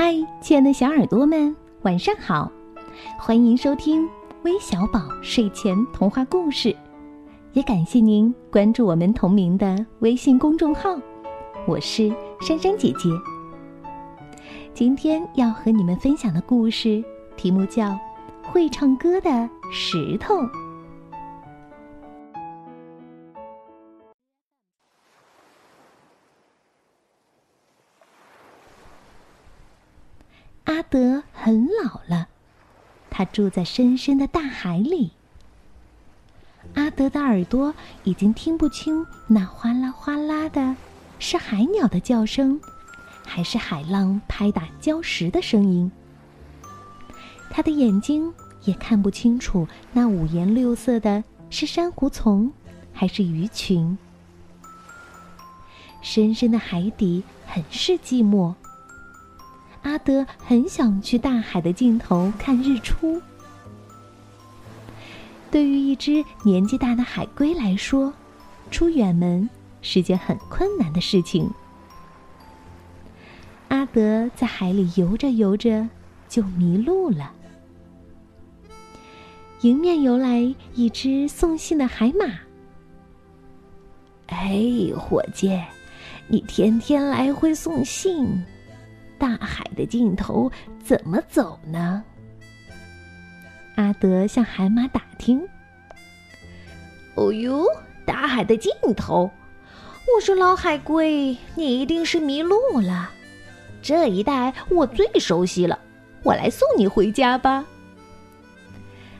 嗨，亲爱的小耳朵们，晚上好！欢迎收听微小宝睡前童话故事，也感谢您关注我们同名的微信公众号。我是珊珊姐姐。今天要和你们分享的故事题目叫《会唱歌的石头》。德很老了，他住在深深的大海里。阿德的耳朵已经听不清那哗啦哗啦的，是海鸟的叫声，还是海浪拍打礁石的声音。他的眼睛也看不清楚那五颜六色的，是珊瑚丛，还是鱼群。深深的海底很是寂寞。阿德很想去大海的尽头看日出。对于一只年纪大的海龟来说，出远门是件很困难的事情。阿德在海里游着游着就迷路了。迎面游来一只送信的海马。哎，伙计，你天天来回送信。大海的尽头怎么走呢？阿德向海马打听。哦呦，大海的尽头！我说老海龟，你一定是迷路了。这一带我最熟悉了，我来送你回家吧。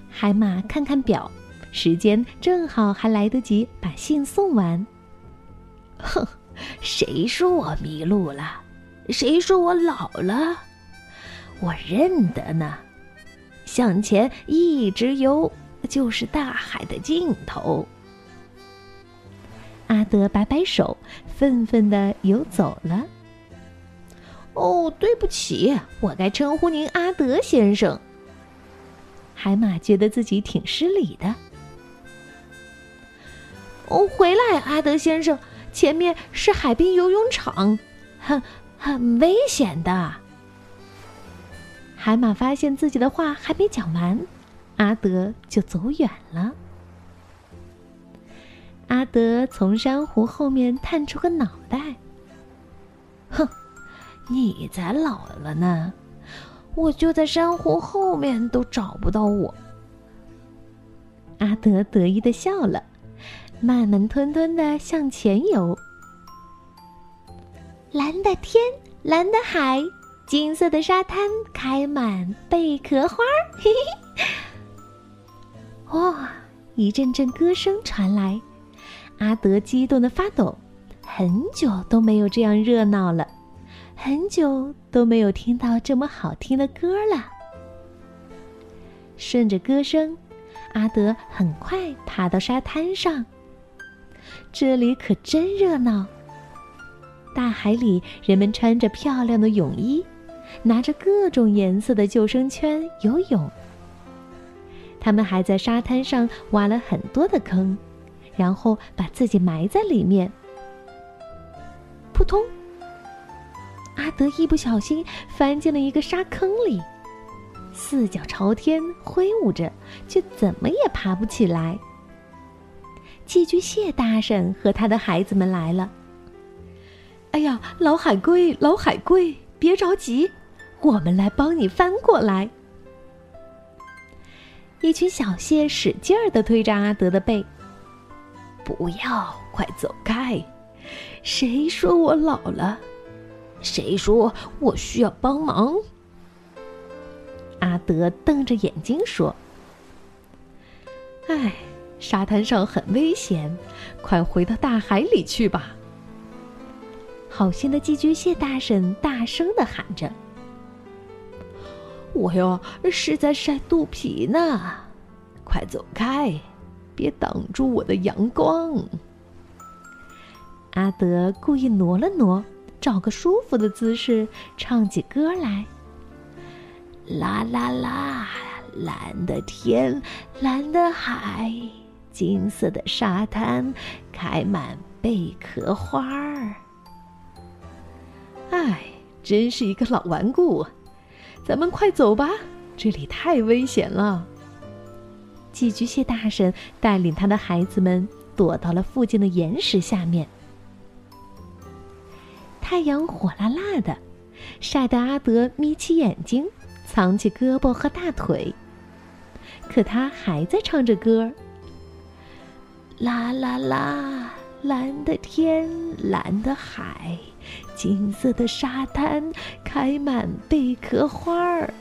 海马看看表，时间正好还来得及把信送完。哼，谁说我迷路了？谁说我老了？我认得呢。向前一直游，就是大海的尽头。阿德摆摆手，愤愤的游走了。哦，对不起，我该称呼您阿德先生。海马觉得自己挺失礼的。哦，回来，阿德先生，前面是海滨游泳场。哼。很危险的。海马发现自己的话还没讲完，阿德就走远了。阿德从珊瑚后面探出个脑袋，哼，你才老了呢！我就在珊瑚后面都找不到我。阿德得意的笑了，慢慢吞吞的向前游。蓝的天，蓝的海，金色的沙滩开满贝壳花儿。嘿嘿，哇！一阵阵歌声传来，阿德激动的发抖。很久都没有这样热闹了，很久都没有听到这么好听的歌了。顺着歌声，阿德很快爬到沙滩上。这里可真热闹。大海里，人们穿着漂亮的泳衣，拿着各种颜色的救生圈游泳。他们还在沙滩上挖了很多的坑，然后把自己埋在里面。扑通！阿德一不小心翻进了一个沙坑里，四脚朝天挥舞着，却怎么也爬不起来。寄居蟹大婶和他的孩子们来了。哎呀，老海龟，老海龟，别着急，我们来帮你翻过来。一群小蟹使劲儿的推着阿德的背。不要，快走开！谁说我老了？谁说我需要帮忙？阿德瞪着眼睛说：“哎，沙滩上很危险，快回到大海里去吧。”好心的寄居蟹大婶大声的喊着：“我哟是在晒肚皮呢，快走开，别挡住我的阳光。”阿德故意挪了挪，找个舒服的姿势，唱起歌来：“啦啦啦，蓝的天，蓝的海，金色的沙滩，开满贝壳花儿。”真是一个老顽固。咱们快走吧，这里太危险了。寄居蟹大婶带领他的孩子们躲到了附近的岩石下面。太阳火辣辣的，晒得阿德眯起眼睛，藏起胳膊和大腿。可他还在唱着歌啦啦啦，蓝的天，蓝的海，金色的沙滩，开满贝壳花儿。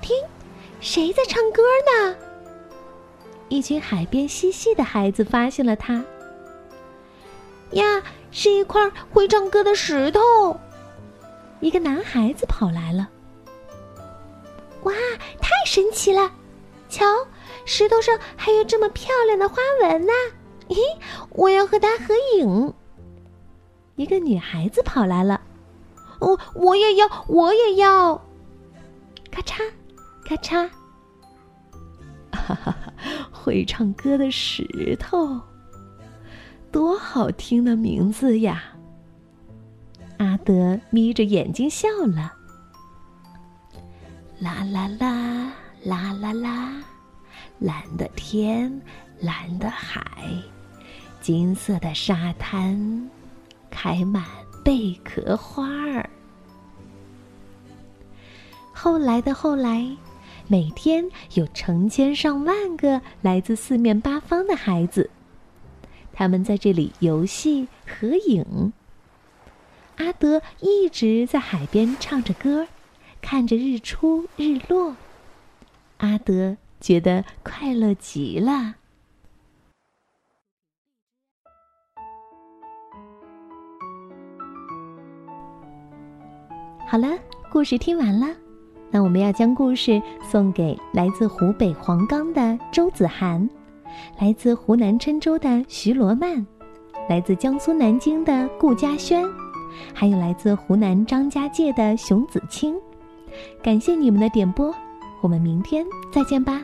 听，谁在唱歌呢？一群海边嬉戏的孩子发现了他。呀，是一块会唱歌的石头。一个男孩子跑来了。哇，太神奇了！瞧，石头上还有这么漂亮的花纹呢。咦，我要和它合影。一个女孩子跑来了。哦，我也要，我也要。咔嚓，咔嚓。哈哈哈，会唱歌的石头。多好听的名字呀！阿德眯着眼睛笑了。啦啦啦啦啦啦，蓝的天，蓝的海，金色的沙滩，开满贝壳花儿。后来的后来，每天有成千上万个来自四面八方的孩子。他们在这里游戏合影。阿德一直在海边唱着歌，看着日出日落。阿德觉得快乐极了。好了，故事听完了，那我们要将故事送给来自湖北黄冈的周子涵。来自湖南郴州的徐罗曼，来自江苏南京的顾嘉轩，还有来自湖南张家界的熊子清，感谢你们的点播，我们明天再见吧，